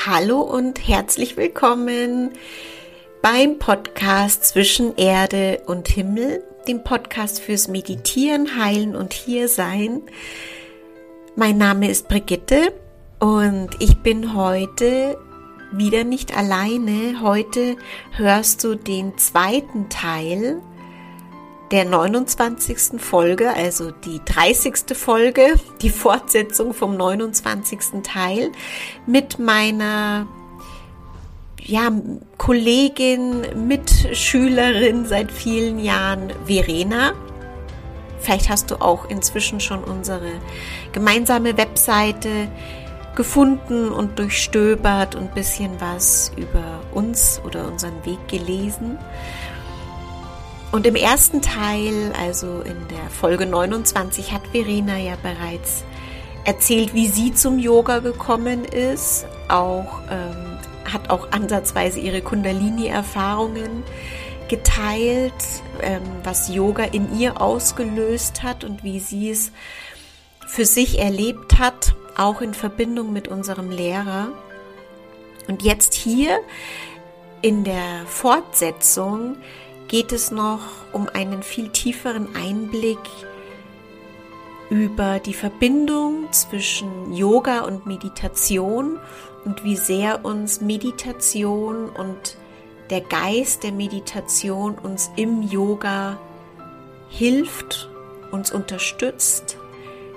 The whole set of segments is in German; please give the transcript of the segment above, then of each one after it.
Hallo und herzlich willkommen beim Podcast zwischen Erde und Himmel, dem Podcast fürs Meditieren, Heilen und Hiersein. Mein Name ist Brigitte und ich bin heute wieder nicht alleine. Heute hörst du den zweiten Teil der 29. Folge, also die 30. Folge, die Fortsetzung vom 29. Teil mit meiner ja, Kollegin, Mitschülerin seit vielen Jahren, Verena. Vielleicht hast du auch inzwischen schon unsere gemeinsame Webseite gefunden und durchstöbert und bisschen was über uns oder unseren Weg gelesen. Und im ersten Teil, also in der Folge 29, hat Verena ja bereits erzählt, wie sie zum Yoga gekommen ist, auch ähm, hat auch ansatzweise ihre Kundalini-Erfahrungen geteilt, ähm, was Yoga in ihr ausgelöst hat und wie sie es für sich erlebt hat, auch in Verbindung mit unserem Lehrer. Und jetzt hier in der Fortsetzung geht es noch um einen viel tieferen Einblick über die Verbindung zwischen Yoga und Meditation und wie sehr uns Meditation und der Geist der Meditation uns im Yoga hilft, uns unterstützt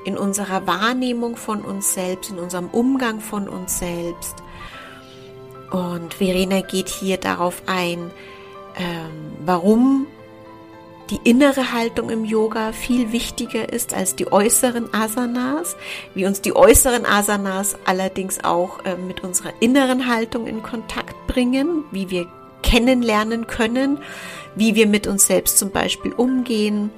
in unserer Wahrnehmung von uns selbst, in unserem Umgang von uns selbst. Und Verena geht hier darauf ein, ähm, warum die innere Haltung im Yoga viel wichtiger ist als die äußeren Asanas, wie uns die äußeren Asanas allerdings auch äh, mit unserer inneren Haltung in Kontakt bringen, wie wir kennenlernen können, wie wir mit uns selbst zum Beispiel umgehen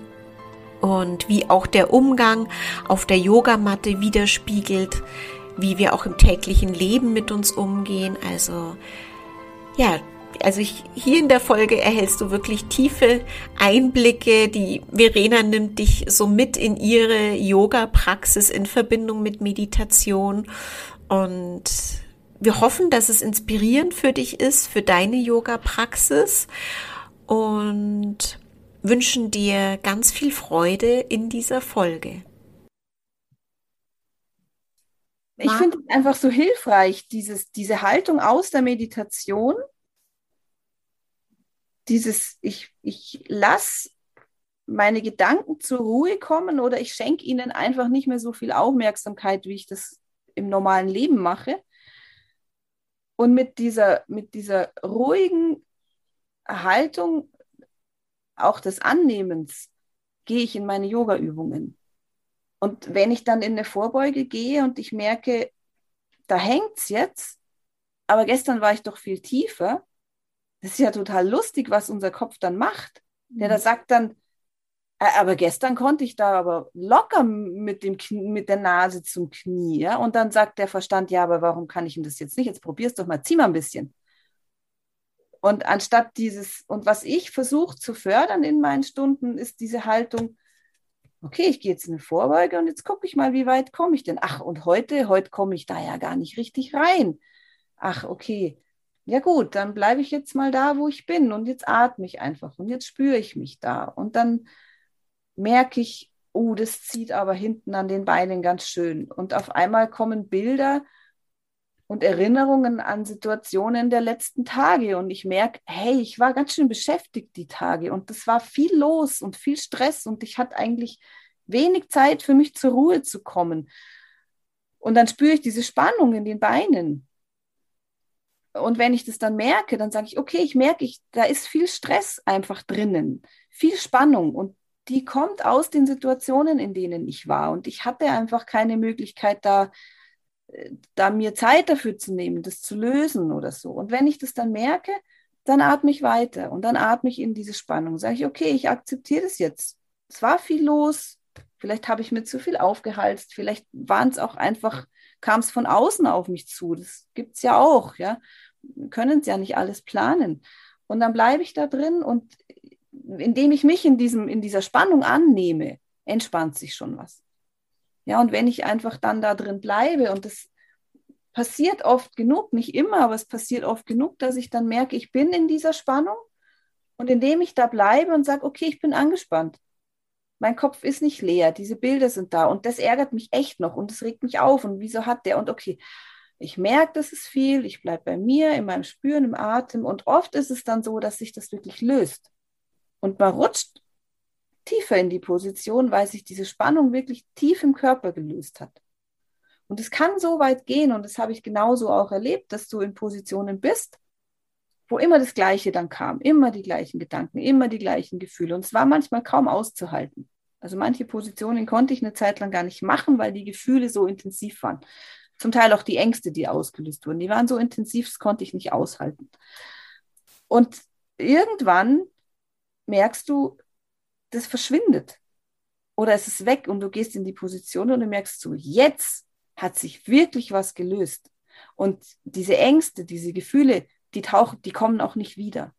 und wie auch der Umgang auf der Yogamatte widerspiegelt, wie wir auch im täglichen Leben mit uns umgehen. Also ja, also hier in der Folge erhältst du wirklich tiefe Einblicke. Die Verena nimmt dich so mit in ihre Yoga-Praxis in Verbindung mit Meditation und wir hoffen, dass es inspirierend für dich ist, für deine Yoga-Praxis und wünschen dir ganz viel Freude in dieser Folge. Ich finde es einfach so hilfreich, dieses, diese Haltung aus der Meditation dieses, ich, ich lasse meine Gedanken zur Ruhe kommen oder ich schenke ihnen einfach nicht mehr so viel Aufmerksamkeit, wie ich das im normalen Leben mache. Und mit dieser, mit dieser ruhigen Haltung auch des Annehmens gehe ich in meine Yoga-Übungen. Und wenn ich dann in eine Vorbeuge gehe und ich merke, da hängt es jetzt, aber gestern war ich doch viel tiefer, das ist ja total lustig, was unser Kopf dann macht. Der da mhm. sagt dann, aber gestern konnte ich da aber locker mit, dem Knie, mit der Nase zum Knie. Ja? Und dann sagt der Verstand, ja, aber warum kann ich denn das jetzt nicht? Jetzt probier's doch mal, zieh mal ein bisschen. Und anstatt dieses, und was ich versuche zu fördern in meinen Stunden, ist diese Haltung, okay, ich gehe jetzt in eine Vorbeuge und jetzt gucke ich mal, wie weit komme ich denn? Ach, und heute, heute komme ich da ja gar nicht richtig rein. Ach, okay, ja gut, dann bleibe ich jetzt mal da, wo ich bin und jetzt atme ich einfach und jetzt spüre ich mich da. Und dann merke ich, oh, das zieht aber hinten an den Beinen ganz schön. Und auf einmal kommen Bilder und Erinnerungen an Situationen der letzten Tage. Und ich merke, hey, ich war ganz schön beschäftigt die Tage. Und es war viel los und viel Stress. Und ich hatte eigentlich wenig Zeit für mich zur Ruhe zu kommen. Und dann spüre ich diese Spannung in den Beinen und wenn ich das dann merke, dann sage ich, okay, ich merke, ich, da ist viel Stress einfach drinnen, viel Spannung und die kommt aus den Situationen, in denen ich war. Und ich hatte einfach keine Möglichkeit, da, äh, da mir Zeit dafür zu nehmen, das zu lösen oder so. Und wenn ich das dann merke, dann atme ich weiter und dann atme ich in diese Spannung. Sage ich, okay, ich akzeptiere das jetzt. Es war viel los, vielleicht habe ich mir zu viel aufgehalst, vielleicht waren es auch einfach, kam es von außen auf mich zu. Das gibt es ja auch, ja können es ja nicht alles planen. Und dann bleibe ich da drin und indem ich mich in, diesem, in dieser Spannung annehme, entspannt sich schon was. Ja, und wenn ich einfach dann da drin bleibe und das passiert oft genug, nicht immer, aber es passiert oft genug, dass ich dann merke, ich bin in dieser Spannung und indem ich da bleibe und sage, okay, ich bin angespannt. Mein Kopf ist nicht leer, diese Bilder sind da und das ärgert mich echt noch und das regt mich auf und wieso hat der und okay, ich merke, das ist viel, ich bleibe bei mir, in meinem Spüren, im Atem und oft ist es dann so, dass sich das wirklich löst. Und man rutscht tiefer in die Position, weil sich diese Spannung wirklich tief im Körper gelöst hat. Und es kann so weit gehen, und das habe ich genauso auch erlebt, dass du in Positionen bist, wo immer das Gleiche dann kam, immer die gleichen Gedanken, immer die gleichen Gefühle. Und es war manchmal kaum auszuhalten. Also manche Positionen konnte ich eine Zeit lang gar nicht machen, weil die Gefühle so intensiv waren. Zum Teil auch die Ängste, die ausgelöst wurden. Die waren so intensiv, das konnte ich nicht aushalten. Und irgendwann merkst du, das verschwindet. Oder es ist weg und du gehst in die Position und du merkst so, jetzt hat sich wirklich was gelöst. Und diese Ängste, diese Gefühle, die tauchen, die kommen auch nicht wieder.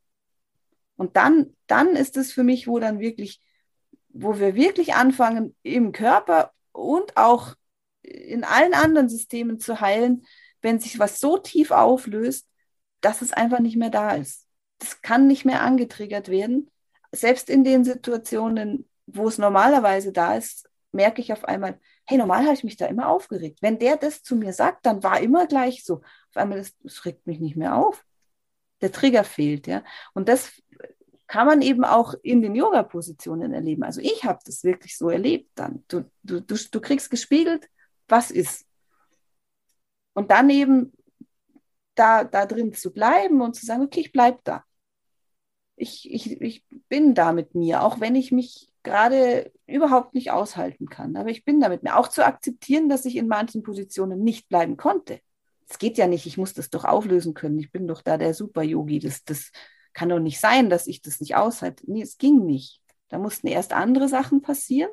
Und dann, dann ist es für mich, wo dann wirklich, wo wir wirklich anfangen, im Körper und auch in allen anderen Systemen zu heilen, wenn sich was so tief auflöst, dass es einfach nicht mehr da ist. Das kann nicht mehr angetriggert werden. Selbst in den Situationen, wo es normalerweise da ist, merke ich auf einmal, hey, normal habe ich mich da immer aufgeregt. Wenn der das zu mir sagt, dann war immer gleich so. Auf einmal, das, das regt mich nicht mehr auf. Der Trigger fehlt, ja. Und das kann man eben auch in den Yoga-Positionen erleben. Also ich habe das wirklich so erlebt dann. Du, du, du, du kriegst gespiegelt, was ist. Und dann eben da, da drin zu bleiben und zu sagen, okay, ich bleibe da. Ich, ich, ich bin da mit mir, auch wenn ich mich gerade überhaupt nicht aushalten kann. Aber ich bin da mit mir. Auch zu akzeptieren, dass ich in manchen Positionen nicht bleiben konnte. Es geht ja nicht, ich muss das doch auflösen können. Ich bin doch da der Super-Yogi. Das, das kann doch nicht sein, dass ich das nicht aushalte. Nee, es ging nicht. Da mussten erst andere Sachen passieren.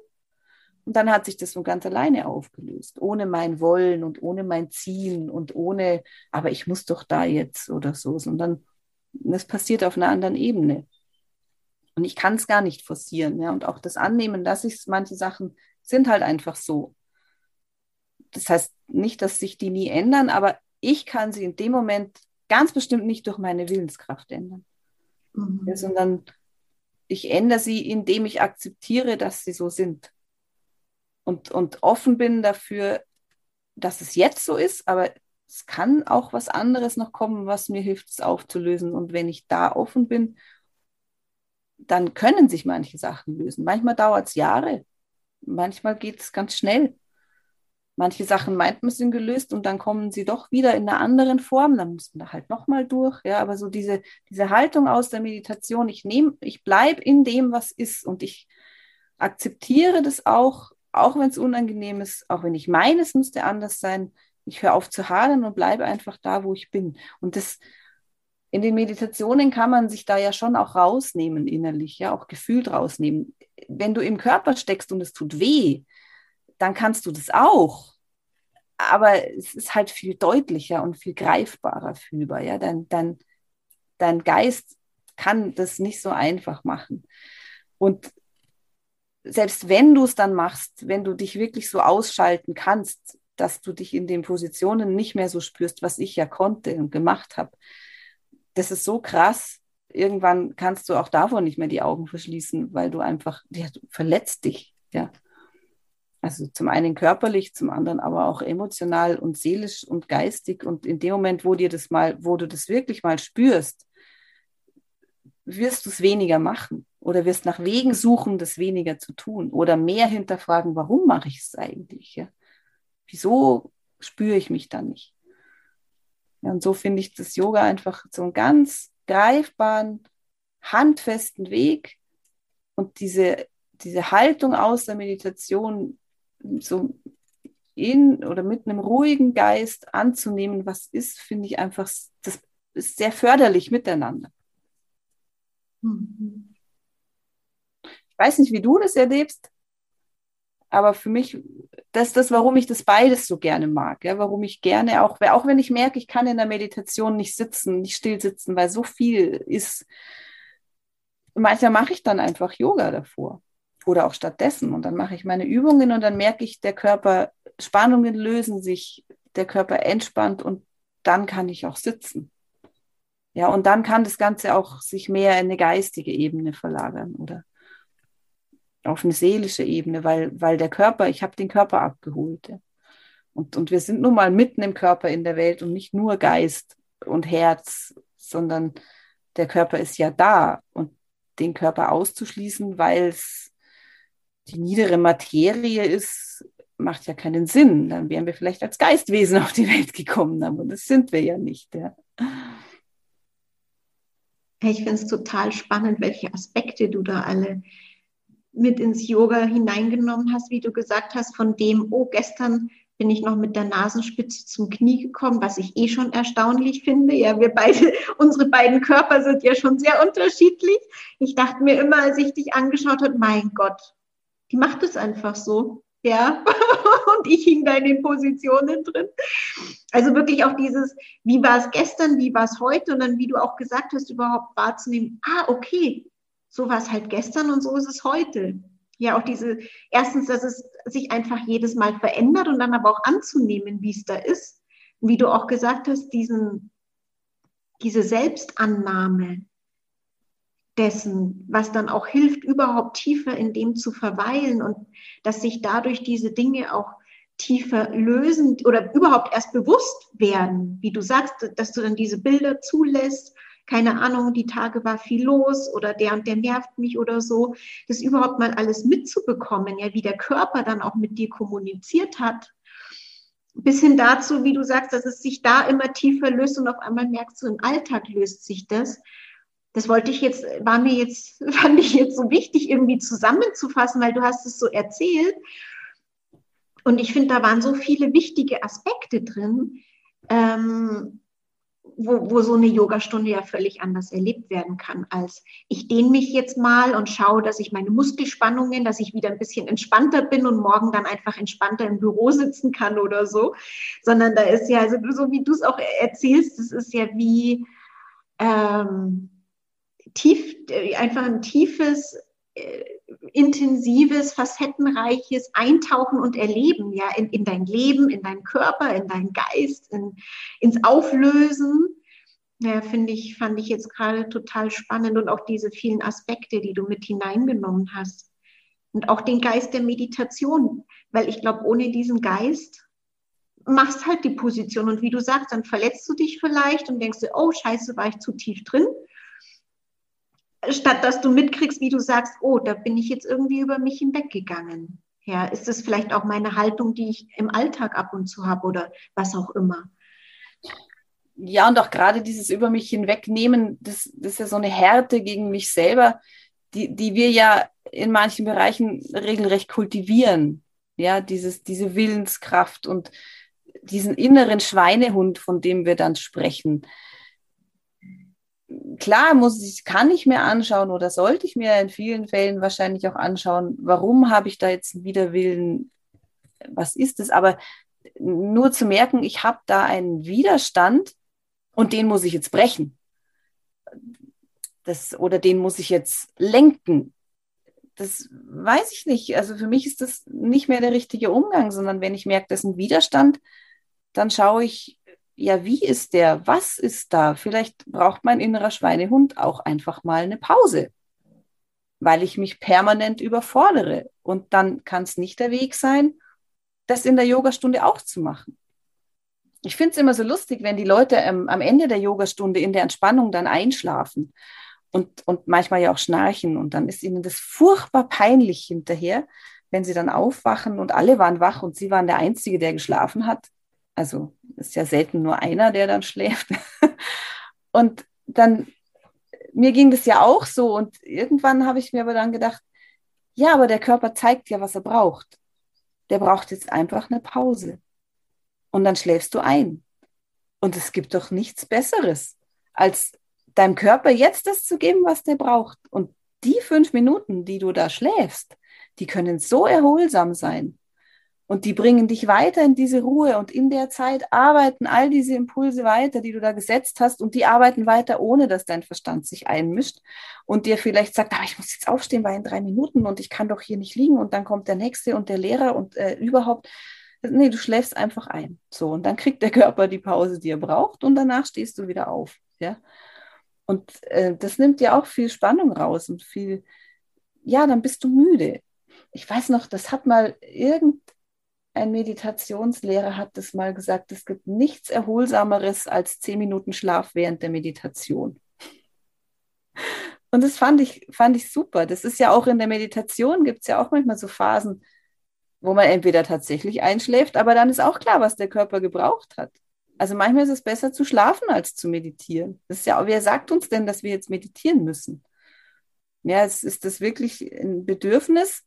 Und dann hat sich das so ganz alleine aufgelöst, ohne mein Wollen und ohne mein Zielen und ohne, aber ich muss doch da jetzt oder so, sondern das passiert auf einer anderen Ebene. Und ich kann es gar nicht forcieren, ja, und auch das Annehmen, dass ich manche Sachen sind halt einfach so. Das heißt nicht, dass sich die nie ändern, aber ich kann sie in dem Moment ganz bestimmt nicht durch meine Willenskraft ändern, mhm. ja, sondern ich ändere sie, indem ich akzeptiere, dass sie so sind und, und offen bin dafür, dass es jetzt so ist, aber es kann auch was anderes noch kommen, was mir hilft, es aufzulösen. Und wenn ich da offen bin, dann können sich manche Sachen lösen. Manchmal dauert es Jahre, manchmal geht es ganz schnell. Manche Sachen meint man sind gelöst und dann kommen sie doch wieder in einer anderen Form. Dann muss man da halt nochmal durch. Ja, aber so diese, diese Haltung aus der Meditation, ich nehme, ich bleibe in dem, was ist und ich akzeptiere das auch auch wenn es unangenehm ist, auch wenn ich meine, es müsste anders sein, ich höre auf zu hadern und bleibe einfach da, wo ich bin. Und das in den Meditationen kann man sich da ja schon auch rausnehmen innerlich, ja, auch gefühlt rausnehmen. Wenn du im Körper steckst und es tut weh, dann kannst du das auch. Aber es ist halt viel deutlicher und viel greifbarer fühlbar, ja. Dein, dein, dein Geist kann das nicht so einfach machen. Und selbst wenn du es dann machst, wenn du dich wirklich so ausschalten kannst, dass du dich in den Positionen nicht mehr so spürst, was ich ja konnte und gemacht habe, das ist so krass. Irgendwann kannst du auch davor nicht mehr die Augen verschließen, weil du einfach, ja, du verletzt dich, ja. Also zum einen körperlich, zum anderen aber auch emotional und seelisch und geistig. Und in dem Moment, wo dir das mal, wo du das wirklich mal spürst, wirst du es weniger machen oder wirst nach Wegen suchen, das weniger zu tun oder mehr hinterfragen, warum mache ich es eigentlich? Ja? Wieso spüre ich mich dann nicht? Ja, und so finde ich das Yoga einfach so einen ganz greifbaren, handfesten Weg und diese, diese Haltung aus der Meditation so in oder mit einem ruhigen Geist anzunehmen, was ist, finde ich einfach, das ist sehr förderlich miteinander. Mhm. Ich weiß nicht, wie du das erlebst, aber für mich, das ist das, warum ich das beides so gerne mag. Ja, warum ich gerne auch, auch wenn ich merke, ich kann in der Meditation nicht sitzen, nicht still sitzen, weil so viel ist. Manchmal mache ich dann einfach Yoga davor oder auch stattdessen und dann mache ich meine Übungen und dann merke ich, der Körper, Spannungen lösen sich, der Körper entspannt und dann kann ich auch sitzen. Ja, und dann kann das Ganze auch sich mehr in eine geistige Ebene verlagern oder auf eine seelische Ebene, weil, weil der Körper, ich habe den Körper abgeholt. Ja. Und, und wir sind nun mal mitten im Körper in der Welt und nicht nur Geist und Herz, sondern der Körper ist ja da und den Körper auszuschließen, weil es die niedere Materie ist, macht ja keinen Sinn. Dann wären wir vielleicht als Geistwesen auf die Welt gekommen, aber das sind wir ja nicht. Ja. Ich finde es total spannend, welche Aspekte du da alle mit ins Yoga hineingenommen hast, wie du gesagt hast, von dem, oh, gestern bin ich noch mit der Nasenspitze zum Knie gekommen, was ich eh schon erstaunlich finde. Ja, wir beide, unsere beiden Körper sind ja schon sehr unterschiedlich. Ich dachte mir immer, als ich dich angeschaut habe, mein Gott, die macht es einfach so. Ja, und ich hing da in den Positionen drin. Also wirklich auch dieses, wie war es gestern, wie war es heute und dann, wie du auch gesagt hast, überhaupt wahrzunehmen, ah, okay, so war es halt gestern und so ist es heute. Ja, auch diese, erstens, dass es sich einfach jedes Mal verändert und dann aber auch anzunehmen, wie es da ist. Und wie du auch gesagt hast, diesen, diese Selbstannahme dessen, was dann auch hilft, überhaupt tiefer in dem zu verweilen und dass sich dadurch diese Dinge auch tiefer lösen oder überhaupt erst bewusst werden, wie du sagst, dass du dann diese Bilder zulässt keine Ahnung, die Tage war viel los oder der und der nervt mich oder so, das überhaupt mal alles mitzubekommen, ja, wie der Körper dann auch mit dir kommuniziert hat. Bis hin dazu, wie du sagst, dass es sich da immer tiefer löst und auf einmal merkst du, im Alltag löst sich das. Das wollte ich jetzt, war mir jetzt, fand ich jetzt so wichtig, irgendwie zusammenzufassen, weil du hast es so erzählt. Und ich finde, da waren so viele wichtige Aspekte drin. Ähm, wo, wo so eine Yogastunde ja völlig anders erlebt werden kann, als ich dehne mich jetzt mal und schaue, dass ich meine Muskelspannungen, dass ich wieder ein bisschen entspannter bin und morgen dann einfach entspannter im Büro sitzen kann oder so, sondern da ist ja, also so wie du es auch erzählst, das ist ja wie ähm, tief, äh, einfach ein tiefes, äh, intensives, facettenreiches Eintauchen und Erleben, ja, in, in dein Leben, in deinen Körper, in deinen Geist, in, ins Auflösen. Ja, finde ich, fand ich jetzt gerade total spannend und auch diese vielen Aspekte, die du mit hineingenommen hast. Und auch den Geist der Meditation, weil ich glaube, ohne diesen Geist machst halt die Position und wie du sagst, dann verletzt du dich vielleicht und denkst du, oh Scheiße, war ich zu tief drin statt dass du mitkriegst, wie du sagst, oh, da bin ich jetzt irgendwie über mich hinweggegangen. Ja, ist das vielleicht auch meine Haltung, die ich im Alltag ab und zu habe oder was auch immer? Ja, und auch gerade dieses über mich hinwegnehmen, das, das ist ja so eine Härte gegen mich selber, die, die wir ja in manchen Bereichen regelrecht kultivieren. Ja, dieses, diese Willenskraft und diesen inneren Schweinehund, von dem wir dann sprechen klar muss ich, kann ich mir anschauen oder sollte ich mir in vielen Fällen wahrscheinlich auch anschauen, warum habe ich da jetzt einen Widerwillen, was ist es, aber nur zu merken, ich habe da einen Widerstand und den muss ich jetzt brechen. Das, oder den muss ich jetzt lenken. Das weiß ich nicht. Also für mich ist das nicht mehr der richtige Umgang, sondern wenn ich merke, das ist ein Widerstand, dann schaue ich, ja, wie ist der? Was ist da? Vielleicht braucht mein innerer Schweinehund auch einfach mal eine Pause, weil ich mich permanent überfordere. Und dann kann es nicht der Weg sein, das in der Yogastunde auch zu machen. Ich finde es immer so lustig, wenn die Leute ähm, am Ende der Yogastunde in der Entspannung dann einschlafen und, und manchmal ja auch schnarchen. Und dann ist ihnen das furchtbar peinlich hinterher, wenn sie dann aufwachen und alle waren wach und sie waren der Einzige, der geschlafen hat. Also ist ja selten nur einer, der dann schläft. Und dann, mir ging das ja auch so. Und irgendwann habe ich mir aber dann gedacht, ja, aber der Körper zeigt ja, was er braucht. Der braucht jetzt einfach eine Pause. Und dann schläfst du ein. Und es gibt doch nichts Besseres, als deinem Körper jetzt das zu geben, was der braucht. Und die fünf Minuten, die du da schläfst, die können so erholsam sein. Und die bringen dich weiter in diese Ruhe und in der Zeit arbeiten all diese Impulse weiter, die du da gesetzt hast und die arbeiten weiter, ohne dass dein Verstand sich einmischt und dir vielleicht sagt, ah, ich muss jetzt aufstehen, weil in drei Minuten und ich kann doch hier nicht liegen und dann kommt der Nächste und der Lehrer und äh, überhaupt. Nee, du schläfst einfach ein. So, und dann kriegt der Körper die Pause, die er braucht, und danach stehst du wieder auf. Ja. Und äh, das nimmt dir auch viel Spannung raus und viel, ja, dann bist du müde. Ich weiß noch, das hat mal irgendein Meditationslehrer hat das mal gesagt, es gibt nichts Erholsameres als zehn Minuten Schlaf während der Meditation. Und das fand ich, fand ich super. Das ist ja auch in der Meditation, gibt es ja auch manchmal so Phasen, wo man entweder tatsächlich einschläft, aber dann ist auch klar, was der Körper gebraucht hat. Also manchmal ist es besser zu schlafen als zu meditieren. Das ist ja, wer sagt uns denn, dass wir jetzt meditieren müssen? Ja, ist, ist das wirklich ein Bedürfnis?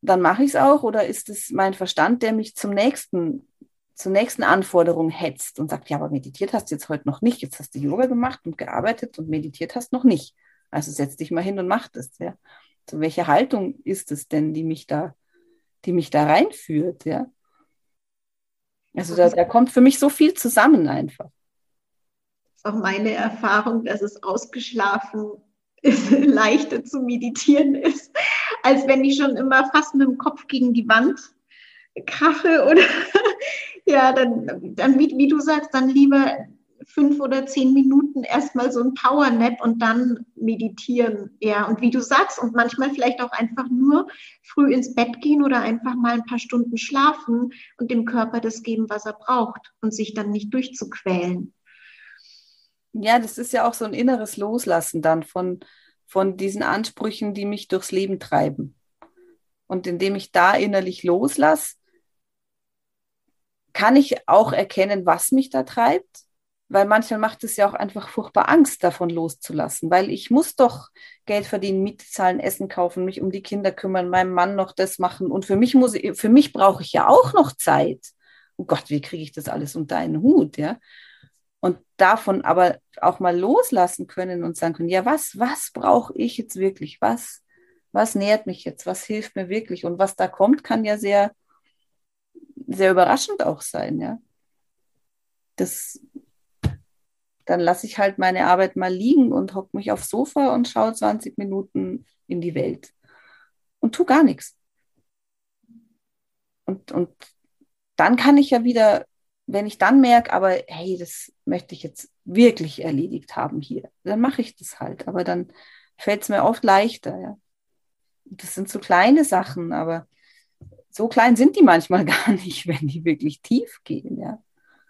Dann mache ich es auch. Oder ist es mein Verstand, der mich zum nächsten, zur nächsten Anforderung hetzt und sagt, ja, aber meditiert hast du jetzt heute noch nicht. Jetzt hast du Yoga gemacht und gearbeitet und meditiert hast noch nicht. Also setz dich mal hin und mach das. Ja. So, welche Haltung ist es denn, die mich da, die mich da reinführt? Ja. Also da, da kommt für mich so viel zusammen einfach. Das ist auch meine Erfahrung, dass es ausgeschlafen leichter zu meditieren ist, als wenn ich schon immer fast mit dem Kopf gegen die Wand krache oder ja, dann, dann wie, wie du sagst, dann lieber fünf oder zehn Minuten erstmal so ein Powernap und dann meditieren. Ja, und wie du sagst, und manchmal vielleicht auch einfach nur früh ins Bett gehen oder einfach mal ein paar Stunden schlafen und dem Körper das geben, was er braucht und sich dann nicht durchzuquälen. Ja, das ist ja auch so ein inneres Loslassen dann von, von diesen Ansprüchen, die mich durchs Leben treiben. Und indem ich da innerlich loslasse, kann ich auch erkennen, was mich da treibt weil manchmal macht es ja auch einfach furchtbar Angst, davon loszulassen, weil ich muss doch Geld verdienen, Miete zahlen, Essen kaufen, mich um die Kinder kümmern, meinem Mann noch das machen und für mich muss ich, für mich brauche ich ja auch noch Zeit. Oh Gott, wie kriege ich das alles unter einen Hut, ja? Und davon aber auch mal loslassen können und sagen können, ja, was, was brauche ich jetzt wirklich? Was, was nährt mich jetzt? Was hilft mir wirklich? Und was da kommt, kann ja sehr, sehr überraschend auch sein, ja. Das dann lasse ich halt meine Arbeit mal liegen und hocke mich aufs Sofa und schaue 20 Minuten in die Welt und tu gar nichts. Und, und dann kann ich ja wieder, wenn ich dann merke, aber hey, das möchte ich jetzt wirklich erledigt haben hier, dann mache ich das halt. Aber dann fällt es mir oft leichter. Ja. Das sind so kleine Sachen, aber so klein sind die manchmal gar nicht, wenn die wirklich tief gehen. Ja.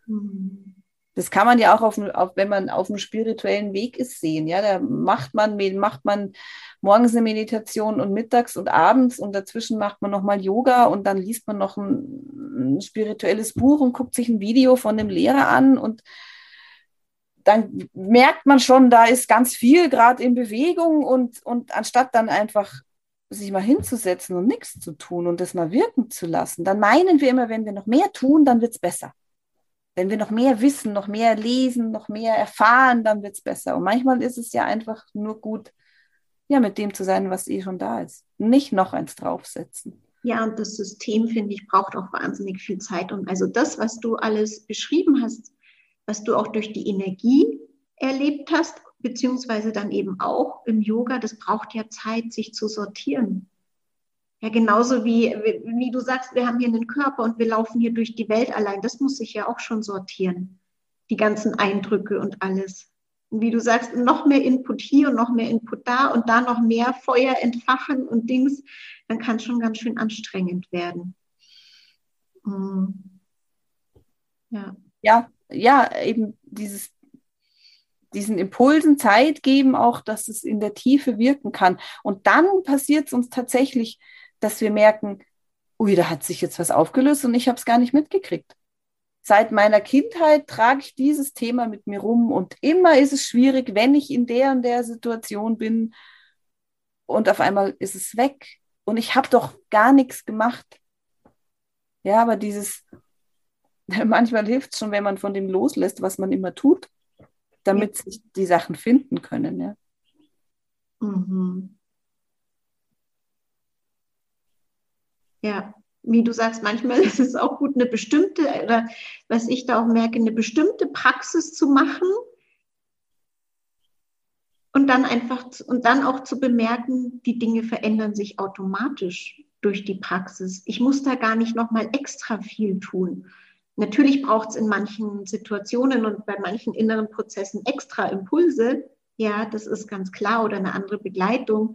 Mhm das kann man ja auch, auf, auf, wenn man auf einem spirituellen Weg ist, sehen. Ja, da macht man, macht man morgens eine Meditation und mittags und abends und dazwischen macht man nochmal Yoga und dann liest man noch ein, ein spirituelles Buch und guckt sich ein Video von dem Lehrer an und dann merkt man schon, da ist ganz viel gerade in Bewegung und, und anstatt dann einfach sich mal hinzusetzen und nichts zu tun und das mal wirken zu lassen, dann meinen wir immer, wenn wir noch mehr tun, dann wird es besser. Wenn wir noch mehr wissen, noch mehr lesen, noch mehr erfahren, dann wird es besser. Und manchmal ist es ja einfach nur gut, ja, mit dem zu sein, was eh schon da ist. Nicht noch eins draufsetzen. Ja, und das System, finde ich, braucht auch wahnsinnig viel Zeit. Und also das, was du alles beschrieben hast, was du auch durch die Energie erlebt hast, beziehungsweise dann eben auch im Yoga, das braucht ja Zeit, sich zu sortieren. Ja, genauso wie, wie du sagst, wir haben hier einen Körper und wir laufen hier durch die Welt allein. Das muss sich ja auch schon sortieren. Die ganzen Eindrücke und alles. Wie du sagst, noch mehr Input hier und noch mehr Input da und da noch mehr Feuer entfachen und Dings, dann kann es schon ganz schön anstrengend werden. Mhm. Ja. ja, ja, eben dieses diesen Impulsen Zeit geben, auch dass es in der Tiefe wirken kann. Und dann passiert es uns tatsächlich, dass wir merken, ui, da hat sich jetzt was aufgelöst und ich habe es gar nicht mitgekriegt. Seit meiner Kindheit trage ich dieses Thema mit mir rum und immer ist es schwierig, wenn ich in der und der Situation bin und auf einmal ist es weg und ich habe doch gar nichts gemacht. Ja, aber dieses, manchmal hilft es schon, wenn man von dem loslässt, was man immer tut, damit ja. sich die Sachen finden können. Ja. Mhm. Ja, wie du sagst, manchmal ist es auch gut, eine bestimmte, oder was ich da auch merke, eine bestimmte Praxis zu machen und dann einfach, und dann auch zu bemerken, die Dinge verändern sich automatisch. durch die Praxis. Ich muss da gar nicht nochmal extra viel tun. Natürlich braucht es in manchen Situationen und bei manchen inneren Prozessen extra Impulse. Ja, das ist ganz klar oder eine andere Begleitung.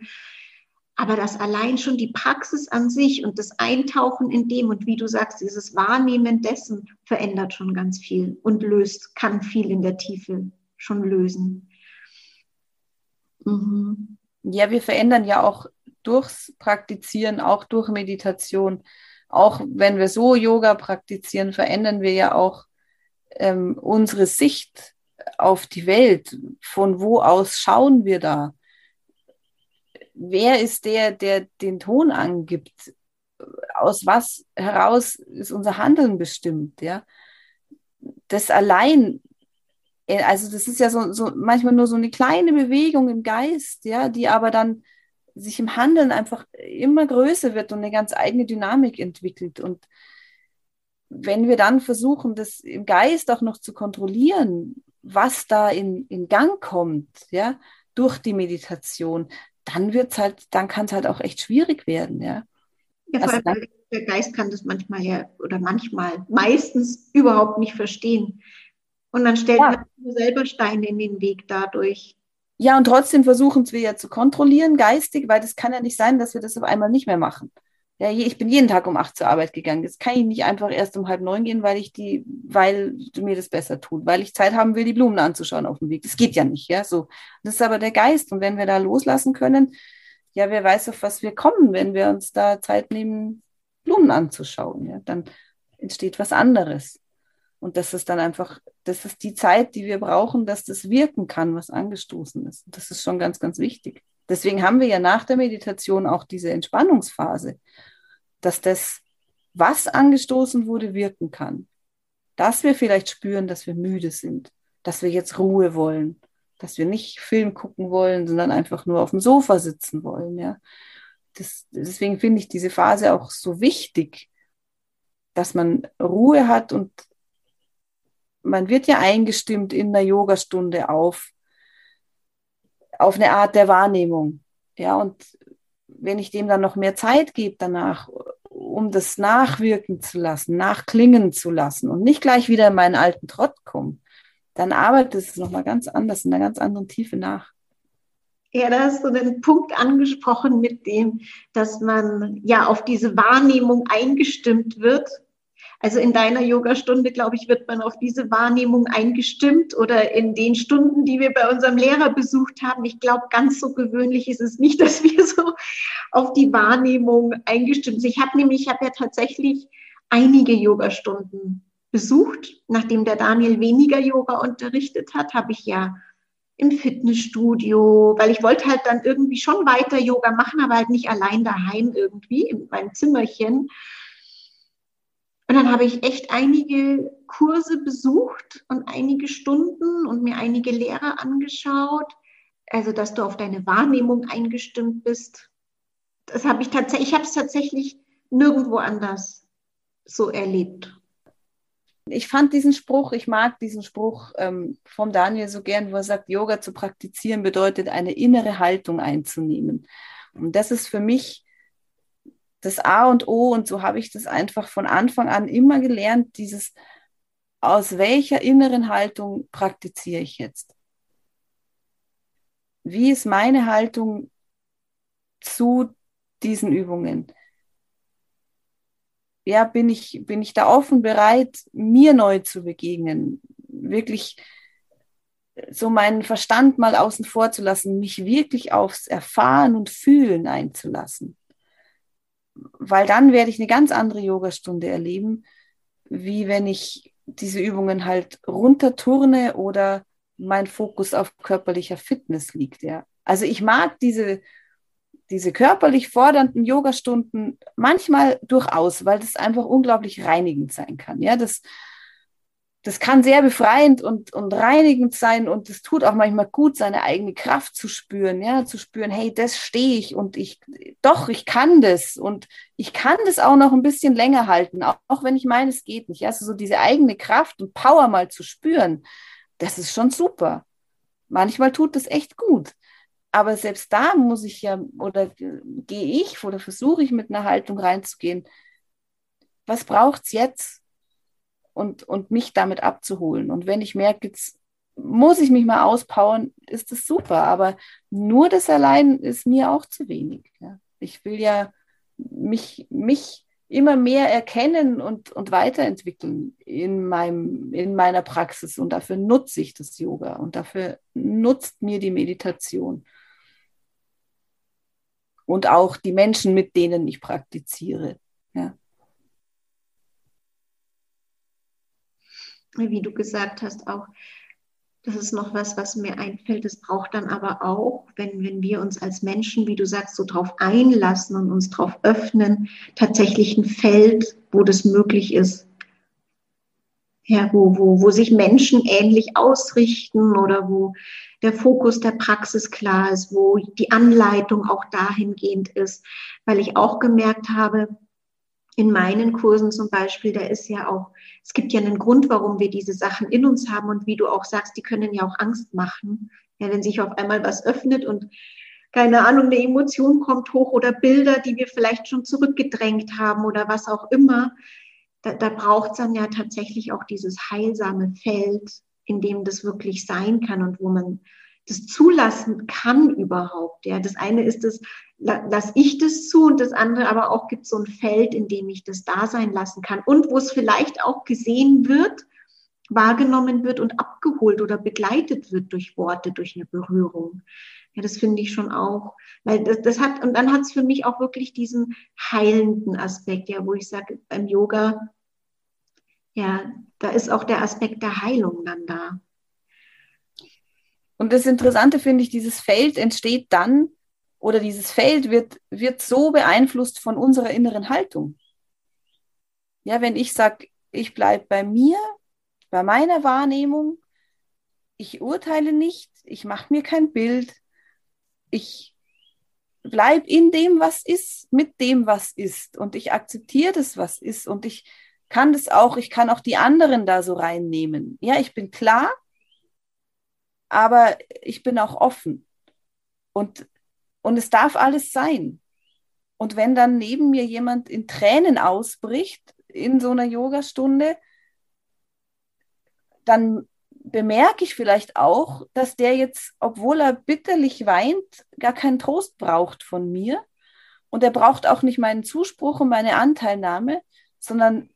Aber das allein schon die Praxis an sich und das Eintauchen in dem und wie du sagst, dieses Wahrnehmen dessen verändert schon ganz viel und löst, kann viel in der Tiefe schon lösen. Mhm. Ja, wir verändern ja auch durchs Praktizieren, auch durch Meditation. Auch wenn wir so Yoga praktizieren, verändern wir ja auch ähm, unsere Sicht auf die Welt. Von wo aus schauen wir da? Wer ist der, der den Ton angibt? Aus was heraus ist unser Handeln bestimmt? Ja? Das allein, äh, also das ist ja so, so manchmal nur so eine kleine Bewegung im Geist, ja, die aber dann sich im Handeln einfach immer größer wird und eine ganz eigene Dynamik entwickelt. Und wenn wir dann versuchen, das im Geist auch noch zu kontrollieren, was da in, in Gang kommt, ja, durch die Meditation, dann wird's halt, dann kann es halt auch echt schwierig werden, ja. Ja, also allem, der Geist kann das manchmal ja oder manchmal meistens überhaupt nicht verstehen. Und dann stellt ja. man nur selber Steine in den Weg dadurch. Ja, und trotzdem versuchen wir ja zu kontrollieren, geistig, weil das kann ja nicht sein, dass wir das auf einmal nicht mehr machen. Ja, ich bin jeden Tag um acht zur Arbeit gegangen. Jetzt kann ich nicht einfach erst um halb neun gehen, weil ich die, weil mir das besser tut, weil ich Zeit haben will, die Blumen anzuschauen auf dem Weg. Das geht ja nicht, ja. So. Das ist aber der Geist. Und wenn wir da loslassen können, ja, wer weiß, auf was wir kommen, wenn wir uns da Zeit nehmen, Blumen anzuschauen, ja, dann entsteht was anderes. Und das ist dann einfach, das ist die Zeit, die wir brauchen, dass das wirken kann, was angestoßen ist. Das ist schon ganz, ganz wichtig. Deswegen haben wir ja nach der Meditation auch diese Entspannungsphase, dass das, was angestoßen wurde, wirken kann. Dass wir vielleicht spüren, dass wir müde sind, dass wir jetzt Ruhe wollen, dass wir nicht Film gucken wollen, sondern einfach nur auf dem Sofa sitzen wollen. Ja. Das, deswegen finde ich diese Phase auch so wichtig, dass man Ruhe hat und man wird ja eingestimmt in der Yogastunde auf auf eine Art der Wahrnehmung. Ja, und wenn ich dem dann noch mehr Zeit gebe danach, um das nachwirken zu lassen, nachklingen zu lassen und nicht gleich wieder in meinen alten Trott kommen, dann arbeitet es nochmal ganz anders, in einer ganz anderen Tiefe nach. Ja, da hast du den Punkt angesprochen mit dem, dass man ja auf diese Wahrnehmung eingestimmt wird also in deiner Yogastunde, glaube ich, wird man auf diese Wahrnehmung eingestimmt oder in den Stunden, die wir bei unserem Lehrer besucht haben. Ich glaube, ganz so gewöhnlich ist es nicht, dass wir so auf die Wahrnehmung eingestimmt sind. Ich habe nämlich, ich habe ja tatsächlich einige Yogastunden besucht. Nachdem der Daniel weniger Yoga unterrichtet hat, habe ich ja im Fitnessstudio, weil ich wollte halt dann irgendwie schon weiter Yoga machen, aber halt nicht allein daheim irgendwie in meinem Zimmerchen. Und dann habe ich echt einige Kurse besucht und einige Stunden und mir einige Lehrer angeschaut. Also, dass du auf deine Wahrnehmung eingestimmt bist. Das habe ich tatsächlich, ich habe es tatsächlich nirgendwo anders so erlebt. Ich fand diesen Spruch, ich mag diesen Spruch ähm, vom Daniel so gern, wo er sagt, Yoga zu praktizieren bedeutet, eine innere Haltung einzunehmen. Und das ist für mich das A und O und so habe ich das einfach von Anfang an immer gelernt, dieses aus welcher inneren Haltung praktiziere ich jetzt? Wie ist meine Haltung zu diesen Übungen? Ja, bin ich, bin ich da offen, bereit, mir neu zu begegnen? Wirklich so meinen Verstand mal außen vor zu lassen, mich wirklich aufs Erfahren und Fühlen einzulassen weil dann werde ich eine ganz andere Yogastunde erleben, wie wenn ich diese Übungen halt runterturne oder mein Fokus auf körperlicher Fitness liegt. Ja. Also ich mag diese, diese körperlich fordernden Yogastunden manchmal durchaus, weil das einfach unglaublich reinigend sein kann. Ja, das, das kann sehr befreiend und, und reinigend sein und es tut auch manchmal gut, seine eigene Kraft zu spüren, ja, zu spüren, hey, das stehe ich und ich, doch, ich kann das und ich kann das auch noch ein bisschen länger halten, auch, auch wenn ich meine, es geht nicht. Also so diese eigene Kraft und Power mal zu spüren, das ist schon super. Manchmal tut das echt gut. aber selbst da muss ich ja oder gehe ich oder versuche ich mit einer Haltung reinzugehen. Was braucht es jetzt? Und, und mich damit abzuholen. Und wenn ich merke, jetzt muss ich mich mal auspowern, ist das super. Aber nur das allein ist mir auch zu wenig. Ja. Ich will ja mich, mich immer mehr erkennen und, und weiterentwickeln in, meinem, in meiner Praxis. Und dafür nutze ich das Yoga und dafür nutzt mir die Meditation. Und auch die Menschen, mit denen ich praktiziere. Ja. Wie du gesagt hast, auch das ist noch was, was mir einfällt. Es braucht dann aber auch, wenn, wenn wir uns als Menschen, wie du sagst, so drauf einlassen und uns drauf öffnen, tatsächlich ein Feld, wo das möglich ist. Ja, wo, wo, wo sich Menschen ähnlich ausrichten oder wo der Fokus der Praxis klar ist, wo die Anleitung auch dahingehend ist. Weil ich auch gemerkt habe, in meinen Kursen zum Beispiel, da ist ja auch, es gibt ja einen Grund, warum wir diese Sachen in uns haben und wie du auch sagst, die können ja auch Angst machen. Ja, wenn sich auf einmal was öffnet und keine Ahnung, eine Emotion kommt hoch oder Bilder, die wir vielleicht schon zurückgedrängt haben oder was auch immer, da, da braucht es dann ja tatsächlich auch dieses heilsame Feld, in dem das wirklich sein kann und wo man das zulassen kann überhaupt. Ja, das eine ist das, lasse ich das zu und das andere aber auch gibt so ein Feld, in dem ich das da sein lassen kann und wo es vielleicht auch gesehen wird, wahrgenommen wird und abgeholt oder begleitet wird durch Worte, durch eine Berührung. Ja, das finde ich schon auch, weil das, das hat, und dann hat es für mich auch wirklich diesen heilenden Aspekt, ja, wo ich sage, beim Yoga, ja, da ist auch der Aspekt der Heilung dann da. Und das Interessante finde ich, dieses Feld entsteht dann oder dieses Feld wird, wird so beeinflusst von unserer inneren Haltung. Ja, wenn ich sage, ich bleibe bei mir, bei meiner Wahrnehmung, ich urteile nicht, ich mache mir kein Bild, ich bleibe in dem, was ist, mit dem, was ist und ich akzeptiere das, was ist und ich kann das auch, ich kann auch die anderen da so reinnehmen. Ja, ich bin klar, aber ich bin auch offen. Und, und es darf alles sein. Und wenn dann neben mir jemand in Tränen ausbricht in so einer Yogastunde, dann bemerke ich vielleicht auch, dass der jetzt, obwohl er bitterlich weint, gar keinen Trost braucht von mir. Und er braucht auch nicht meinen Zuspruch und meine Anteilnahme, sondern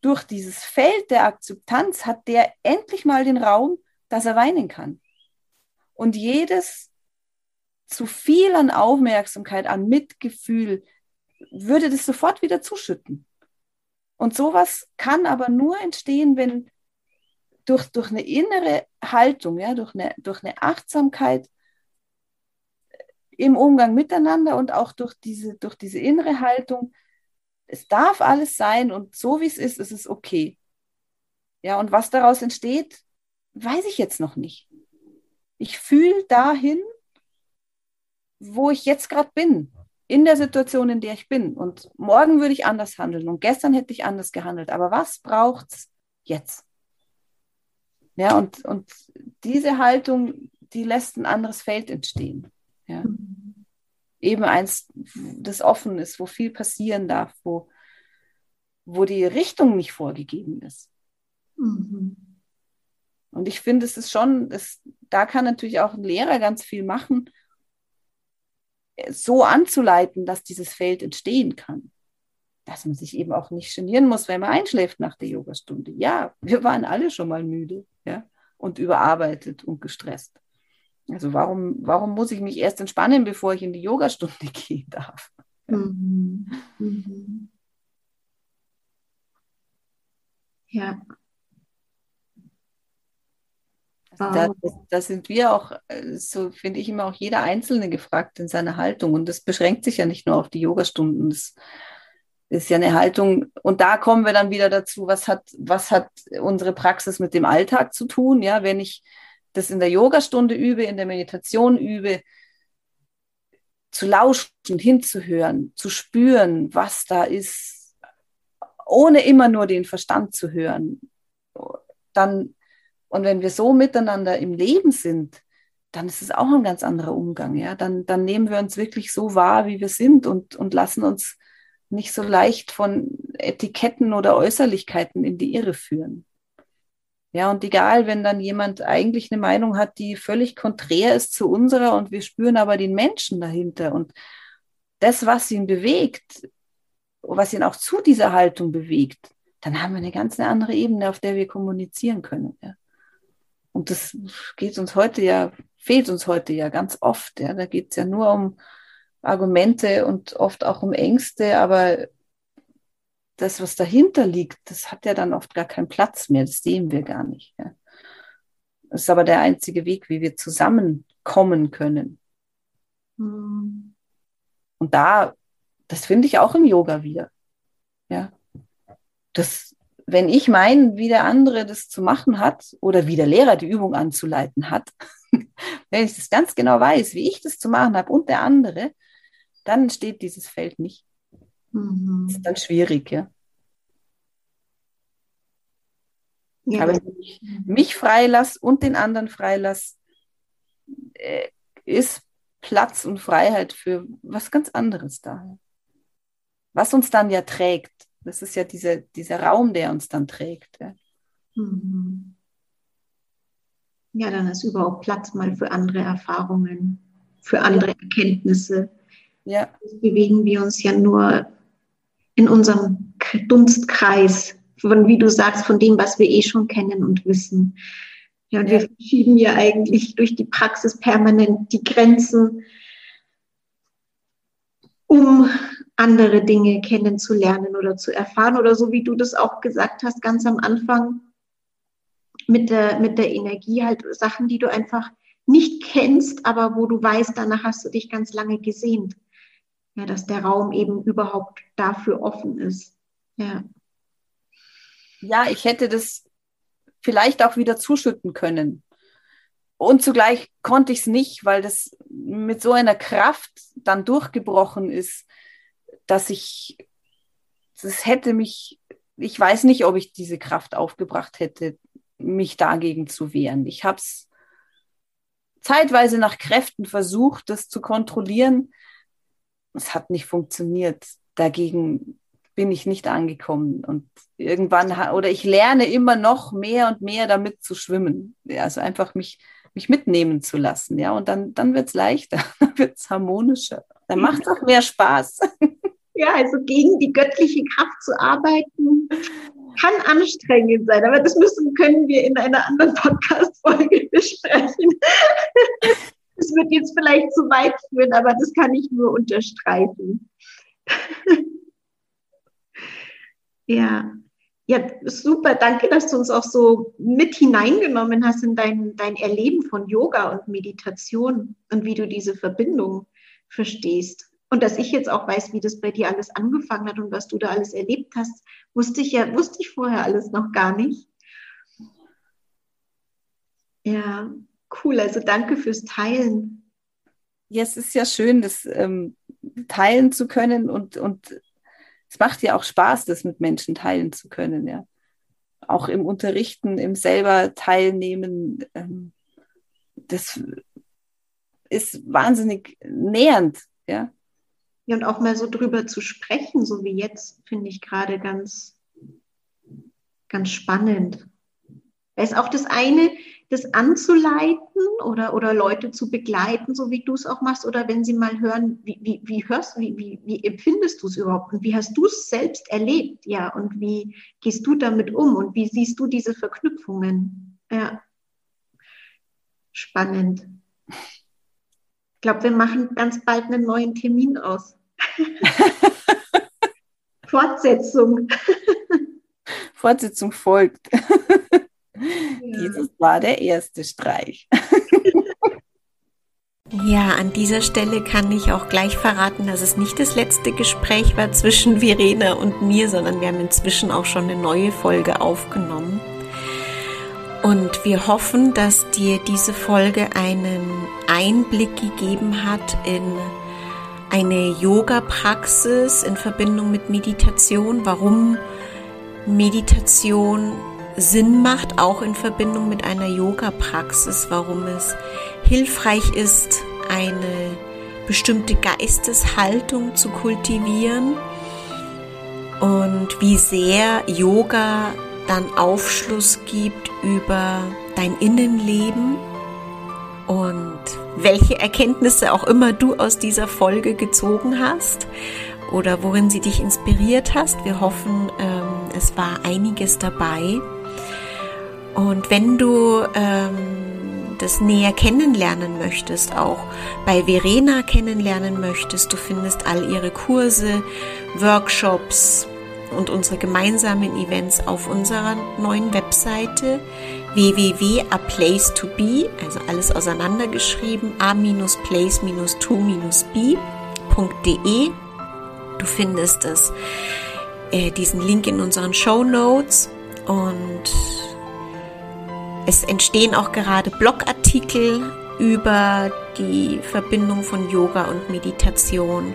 durch dieses Feld der Akzeptanz hat der endlich mal den Raum, dass er weinen kann. Und jedes zu viel an Aufmerksamkeit, an Mitgefühl, würde das sofort wieder zuschütten. Und sowas kann aber nur entstehen, wenn durch, durch eine innere Haltung, ja, durch, eine, durch eine Achtsamkeit im Umgang miteinander und auch durch diese, durch diese innere Haltung, es darf alles sein und so wie es ist, ist es okay. Ja, und was daraus entsteht, weiß ich jetzt noch nicht. Ich fühle dahin, wo ich jetzt gerade bin, in der Situation, in der ich bin. Und morgen würde ich anders handeln und gestern hätte ich anders gehandelt. Aber was braucht es jetzt? Ja, und, und diese Haltung, die lässt ein anderes Feld entstehen. Ja. Eben eins, das offen ist, wo viel passieren darf, wo, wo die Richtung nicht vorgegeben ist. Mhm. Und ich finde, es ist schon, es, da kann natürlich auch ein Lehrer ganz viel machen, so anzuleiten, dass dieses Feld entstehen kann. Dass man sich eben auch nicht genieren muss, wenn man einschläft nach der Yogastunde. Ja, wir waren alle schon mal müde ja, und überarbeitet und gestresst. Also warum, warum muss ich mich erst entspannen, bevor ich in die Yogastunde gehen darf? Mhm. Mhm. Ja, Da, da, sind wir auch, äh, so finde ich immer auch jeder Einzelne gefragt in seiner Haltung. Und das beschränkt sich ja nicht nur auf die Yogastunden. Das ist ja eine Haltung. Und da kommen wir dann wieder dazu, was hat, was hat unsere Praxis mit dem Alltag zu tun? Ja, wenn ich das in der Yogastunde übe, in der Meditation übe, zu lauschen, hinzuhören, zu spüren, was da ist, ohne immer nur den Verstand zu hören, dann und wenn wir so miteinander im Leben sind, dann ist es auch ein ganz anderer Umgang. Ja? Dann, dann nehmen wir uns wirklich so wahr, wie wir sind und, und lassen uns nicht so leicht von Etiketten oder Äußerlichkeiten in die Irre führen. Ja, und egal, wenn dann jemand eigentlich eine Meinung hat, die völlig konträr ist zu unserer und wir spüren aber den Menschen dahinter und das, was ihn bewegt, was ihn auch zu dieser Haltung bewegt, dann haben wir eine ganz andere Ebene, auf der wir kommunizieren können. Ja. Und das geht uns heute ja, fehlt uns heute ja ganz oft. Ja. Da geht es ja nur um Argumente und oft auch um Ängste, aber das, was dahinter liegt, das hat ja dann oft gar keinen Platz mehr, das sehen wir gar nicht. Ja. Das ist aber der einzige Weg, wie wir zusammenkommen können. Mhm. Und da, das finde ich auch im Yoga wieder. Ja. Das, wenn ich meine, wie der andere das zu machen hat oder wie der Lehrer die Übung anzuleiten hat, wenn ich das ganz genau weiß, wie ich das zu machen habe und der andere, dann entsteht dieses Feld nicht. Mhm. Das ist dann schwierig, ja. ja Aber wenn ich mich freilasse und den anderen freilasse, äh, ist Platz und Freiheit für was ganz anderes da. Was uns dann ja trägt. Das ist ja diese, dieser Raum, der uns dann trägt. Ja. Mhm. ja, dann ist überhaupt Platz mal für andere Erfahrungen, für andere Erkenntnisse. Ja. Das bewegen wir uns ja nur in unserem Dunstkreis, von, wie du sagst, von dem, was wir eh schon kennen und wissen. Ja, und ja. wir verschieben ja eigentlich durch die Praxis permanent die Grenzen, um andere Dinge kennenzulernen oder zu erfahren. Oder so wie du das auch gesagt hast, ganz am Anfang mit der, mit der Energie, halt Sachen, die du einfach nicht kennst, aber wo du weißt, danach hast du dich ganz lange gesehnt ja, dass der Raum eben überhaupt dafür offen ist. Ja. Ja, ich hätte das vielleicht auch wieder zuschütten können. Und zugleich konnte ich es nicht, weil das mit so einer Kraft dann durchgebrochen ist, dass ich, das hätte mich, ich weiß nicht, ob ich diese Kraft aufgebracht hätte, mich dagegen zu wehren. Ich habe es zeitweise nach Kräften versucht, das zu kontrollieren, es hat nicht funktioniert. Dagegen bin ich nicht angekommen. Und irgendwann, oder ich lerne immer noch mehr und mehr damit zu schwimmen. Also einfach mich, mich mitnehmen zu lassen. Ja, und dann, dann wird es leichter, dann wird es harmonischer. Dann macht es auch mehr Spaß. Ja, also gegen die göttliche Kraft zu arbeiten, kann anstrengend sein, aber das müssen, können wir in einer anderen Podcast-Folge besprechen. Das wird jetzt vielleicht zu weit führen, aber das kann ich nur unterstreichen. ja. Ja, super. Danke, dass du uns auch so mit hineingenommen hast in dein, dein Erleben von Yoga und Meditation und wie du diese Verbindung verstehst. Und dass ich jetzt auch weiß, wie das bei dir alles angefangen hat und was du da alles erlebt hast, wusste ich ja, wusste ich vorher alles noch gar nicht. Ja, Cool, also danke fürs Teilen. Ja, es ist ja schön, das ähm, teilen zu können und, und es macht ja auch Spaß, das mit Menschen teilen zu können, ja. Auch im Unterrichten, im selber teilnehmen, ähm, das ist wahnsinnig nähernd, ja. Ja, und auch mal so drüber zu sprechen, so wie jetzt, finde ich gerade ganz, ganz spannend. Da ist auch das eine, das anzuleiten oder, oder Leute zu begleiten, so wie du es auch machst, oder wenn sie mal hören, wie, wie, wie hörst, wie, wie, wie empfindest du es überhaupt und wie hast du es selbst erlebt, ja, und wie gehst du damit um und wie siehst du diese Verknüpfungen? Ja. Spannend. Ich glaube, wir machen ganz bald einen neuen Termin aus. Fortsetzung. Fortsetzung folgt. Dieses war der erste Streich. Ja, an dieser Stelle kann ich auch gleich verraten, dass es nicht das letzte Gespräch war zwischen Verena und mir, sondern wir haben inzwischen auch schon eine neue Folge aufgenommen. Und wir hoffen, dass dir diese Folge einen Einblick gegeben hat in eine Yoga-Praxis in Verbindung mit Meditation, warum Meditation Sinn macht, auch in Verbindung mit einer Yoga-Praxis, warum es hilfreich ist, eine bestimmte Geisteshaltung zu kultivieren und wie sehr Yoga dann Aufschluss gibt über dein Innenleben und welche Erkenntnisse auch immer du aus dieser Folge gezogen hast oder worin sie dich inspiriert hast. Wir hoffen, ähm, es war einiges dabei. Und wenn du ähm, das näher kennenlernen möchtest, auch bei Verena kennenlernen möchtest, du findest all ihre Kurse, Workshops und unsere gemeinsamen Events auf unserer neuen Webseite www.aplace2be, also alles auseinandergeschrieben, a-place-to-be.de. Du findest es, äh, diesen Link in unseren Show Notes und es entstehen auch gerade Blogartikel über die Verbindung von Yoga und Meditation,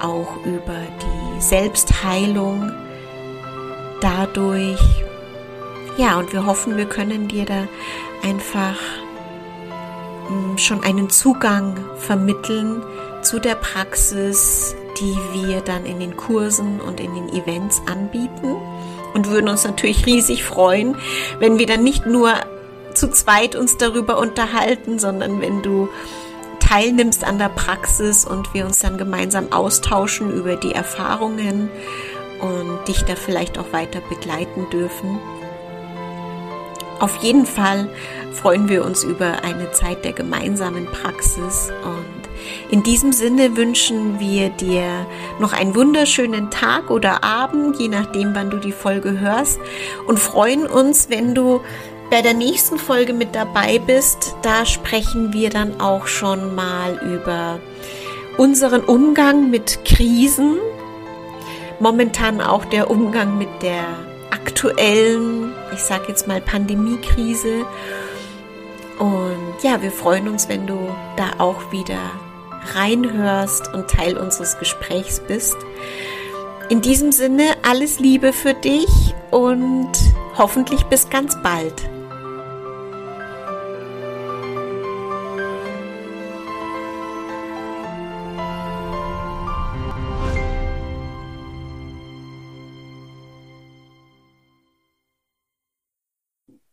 auch über die Selbstheilung dadurch. Ja, und wir hoffen, wir können dir da einfach hm, schon einen Zugang vermitteln zu der Praxis, die wir dann in den Kursen und in den Events anbieten und würden uns natürlich riesig freuen, wenn wir dann nicht nur zu zweit uns darüber unterhalten, sondern wenn du teilnimmst an der Praxis und wir uns dann gemeinsam austauschen über die Erfahrungen und dich da vielleicht auch weiter begleiten dürfen. Auf jeden Fall freuen wir uns über eine Zeit der gemeinsamen Praxis und in diesem Sinne wünschen wir dir noch einen wunderschönen Tag oder Abend, je nachdem, wann du die Folge hörst und freuen uns, wenn du bei der nächsten Folge mit dabei bist. Da sprechen wir dann auch schon mal über unseren Umgang mit Krisen, momentan auch der Umgang mit der aktuellen, ich sage jetzt mal Pandemiekrise. Und ja, wir freuen uns, wenn du da auch wieder reinhörst und Teil unseres Gesprächs bist. In diesem Sinne alles Liebe für dich und hoffentlich bis ganz bald.